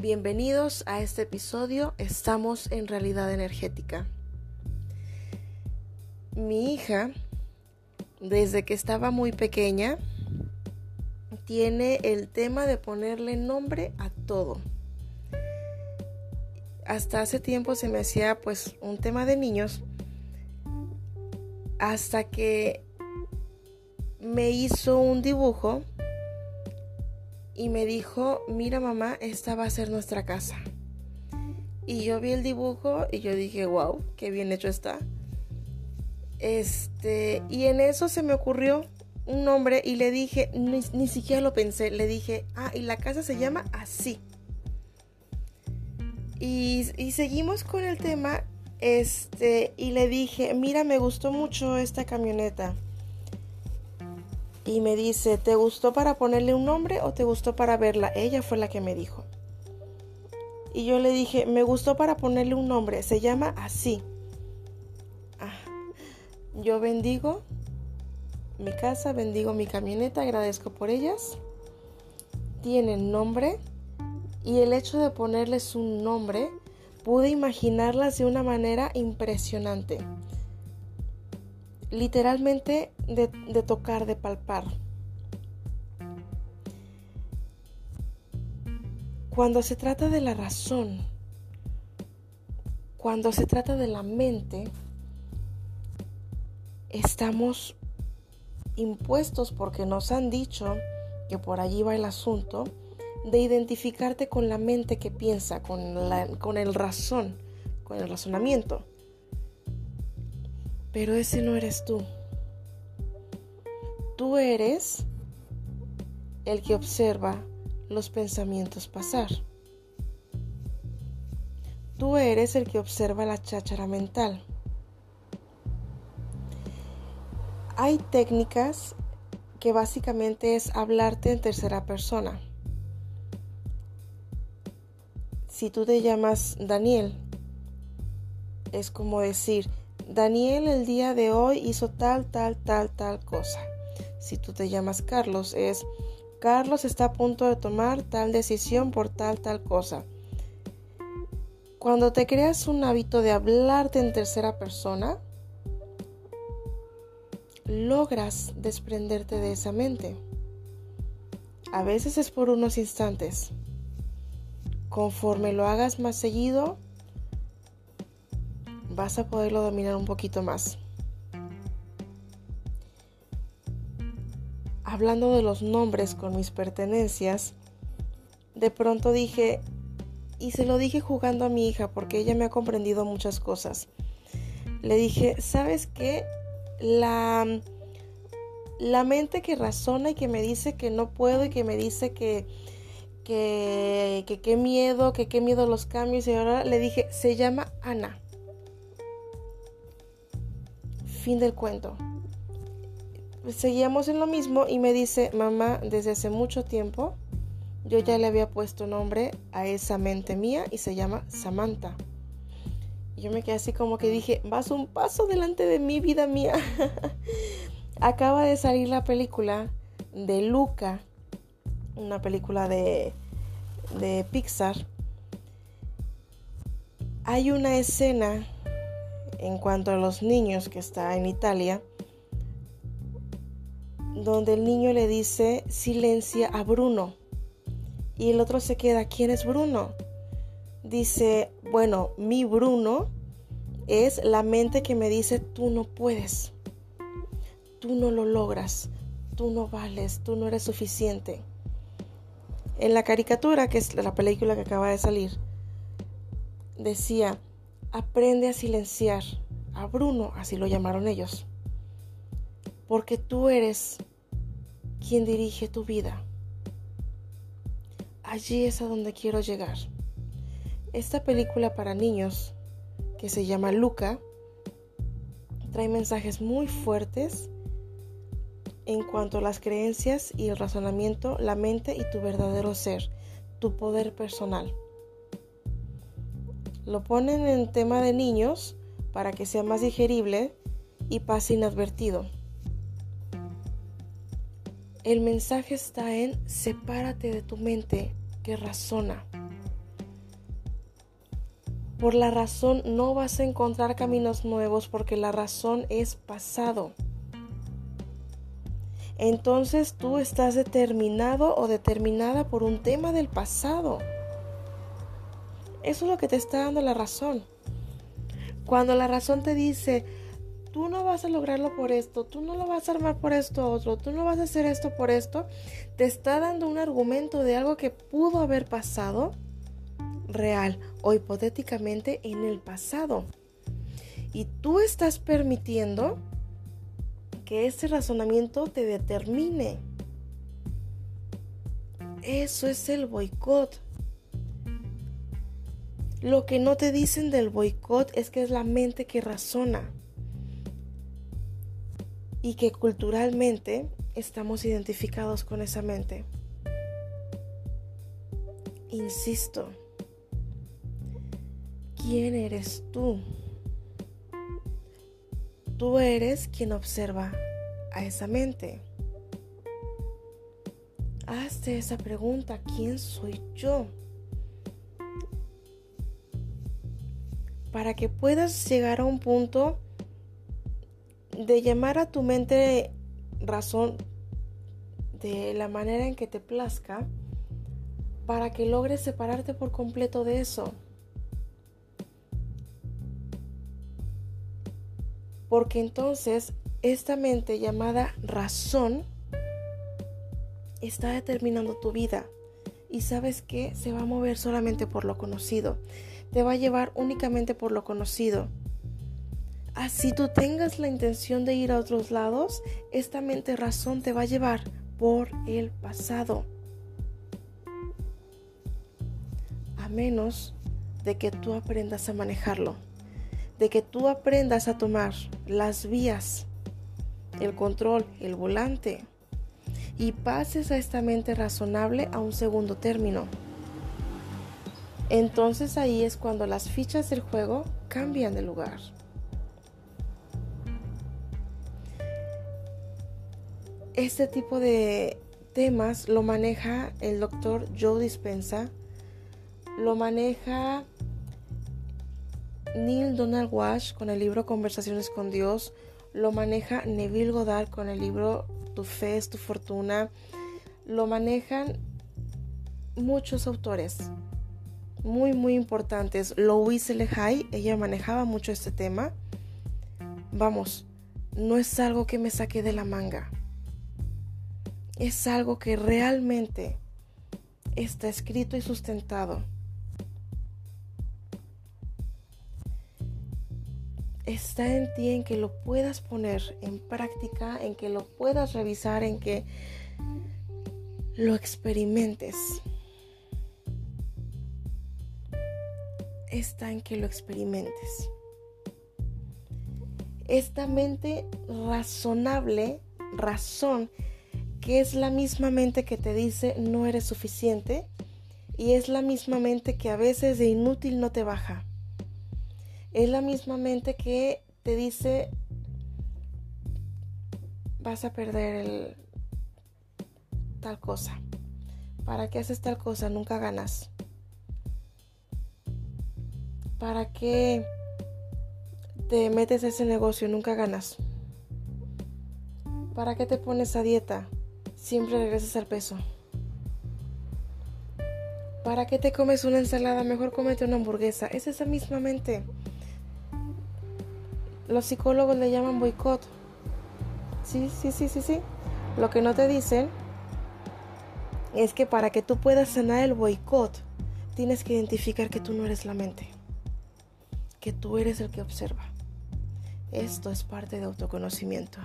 Bienvenidos a este episodio. Estamos en realidad energética. Mi hija, desde que estaba muy pequeña, tiene el tema de ponerle nombre a todo. Hasta hace tiempo se me hacía pues un tema de niños hasta que me hizo un dibujo y me dijo, mira mamá, esta va a ser nuestra casa. Y yo vi el dibujo y yo dije, wow, qué bien hecho está. Este, y en eso se me ocurrió un nombre y le dije, ni, siquiera lo pensé, le dije, ah, y la casa se llama así. Y, y seguimos con el tema, este, y le dije, mira, me gustó mucho esta camioneta y me dice, ¿te gustó para ponerle un nombre o te gustó para verla? Ella fue la que me dijo. Y yo le dije, me gustó para ponerle un nombre, se llama así. Ah, yo bendigo mi casa, bendigo mi camioneta, agradezco por ellas. Tienen nombre y el hecho de ponerles un nombre, pude imaginarlas de una manera impresionante literalmente de, tocar, de palpar. Cuando se trata de la razón, cuando se trata de la mente, estamos impuestos porque nos han dicho que por allí va el asunto de identificarte con la mente que piensa, con, la, con el razón, con el razonamiento. Pero ese no eres tú. Tú eres el que observa los pensamientos pasar. Tú eres el que observa la cháchara mental. Hay técnicas que básicamente es hablarte en tercera persona. Si tú te llamas Daniel, es como decir, Daniel el día de hoy hizo tal, tal, tal, tal cosa. Si tú te llamas Carlos, es Carlos está a punto de tomar tal decisión por tal, tal cosa. Cuando te creas un hábito de hablarte en tercera persona, logras desprenderte de esa mente. A veces es por unos instantes. Conforme lo hagas más seguido, vas a poderlo dominar un poquito más. Hablando de los nombres con mis pertenencias, de pronto dije, y se lo dije jugando a mi hija porque ella me ha comprendido muchas cosas. Le dije, ¿sabes qué? La, la mente que razona y que me dice que no puedo y que me dice que que qué miedo, que qué miedo los cambios y ahora le dije, se llama Ana. Fin del cuento. Seguíamos en lo mismo y me dice, mamá, desde hace mucho tiempo yo ya le había puesto nombre a esa mente mía y se llama Samantha. yo me quedé así como que dije, vas un paso delante de mi vida mía. Acaba de salir la película de Luca, una película de, de Pixar. Hay una escena en cuanto a los niños que está en Italia, donde el niño le dice silencia a Bruno y el otro se queda, ¿quién es Bruno? Dice, bueno, mi Bruno es la mente que me dice, tú no puedes, tú no lo logras, tú no vales, tú no eres suficiente. En la caricatura, que es la película que acaba de salir, decía, aprende a silenciar a Bruno, así lo llamaron ellos, porque tú eres quien dirige tu vida. Allí es a donde quiero llegar. Esta película para niños, que se llama Luca, trae mensajes muy fuertes en cuanto a las creencias y el razonamiento, la mente y tu verdadero ser, tu poder personal. Lo ponen en tema de niños para que sea más digerible y pase inadvertido. El mensaje está en sepárate de tu mente que razona. Por la razón no vas a encontrar caminos nuevos porque la razón es pasado. Entonces tú estás determinado o determinada por un tema del pasado. Eso es lo que te está dando la razón. Cuando la razón te dice, tú no vas a lograrlo por esto, tú no lo vas a armar por esto otro, tú no vas a hacer esto por esto, te está dando un argumento de algo que pudo haber pasado real o hipotéticamente en el pasado. Y tú estás permitiendo que ese razonamiento te determine. Eso es el boicot. Lo que no te dicen del boicot es que es la mente que razona y que culturalmente estamos identificados con esa mente. Insisto, ¿quién eres tú? Tú eres quien observa a esa mente. Hazte esa pregunta, ¿quién soy yo? Para que puedas llegar a un punto de llamar a tu mente razón de la manera en que te plazca para que logres separarte por completo de eso. Porque entonces esta mente llamada razón está determinando tu vida. Y sabes que se va a mover solamente por lo conocido. Te va a llevar únicamente por lo conocido. Así tú tengas la intención de ir a otros lados, esta mente razón te va a llevar por el pasado. A menos de que tú aprendas a manejarlo, de que tú aprendas a tomar las vías, el control, el volante y pases a esta mente razonable a un segundo término. Entonces ahí es cuando las fichas del juego cambian de lugar. Este tipo de temas lo maneja el doctor Joe Dispensa, lo maneja Neil Donald Walsh con el libro Conversaciones con Dios, lo maneja Neville Goddard con el libro Tu fe es tu fortuna, lo manejan muchos autores muy muy importantes. Louise Hay, ella manejaba mucho este tema. Vamos, no es algo que me saque de la manga es algo que realmente está escrito y sustentado. Está en ti en que lo puedas poner en práctica, en que lo puedas revisar, en que lo experimentes. Está en que lo experimentes. Esta mente razonable, razón, que es la misma mente que te dice no eres suficiente y es la misma mente que a veces de inútil no te baja. Es la misma mente que te dice vas a perder el tal cosa. ¿Para qué haces tal cosa? Nunca ganas. ¿Para qué te metes a ese negocio? Nunca ganas. ¿Para qué te pones a dieta? siempre regresas al peso. ¿Para qué te comes una ensalada? Mejor cómete una hamburguesa. Es esa misma mente. Los psicólogos le llaman boicot. Sí, sí, sí, sí, sí. Lo que no te dicen es que para que tú puedas sanar el boicot, tienes que identificar que tú no eres la mente. Que tú eres el que observa. Esto es parte de autoconocimiento.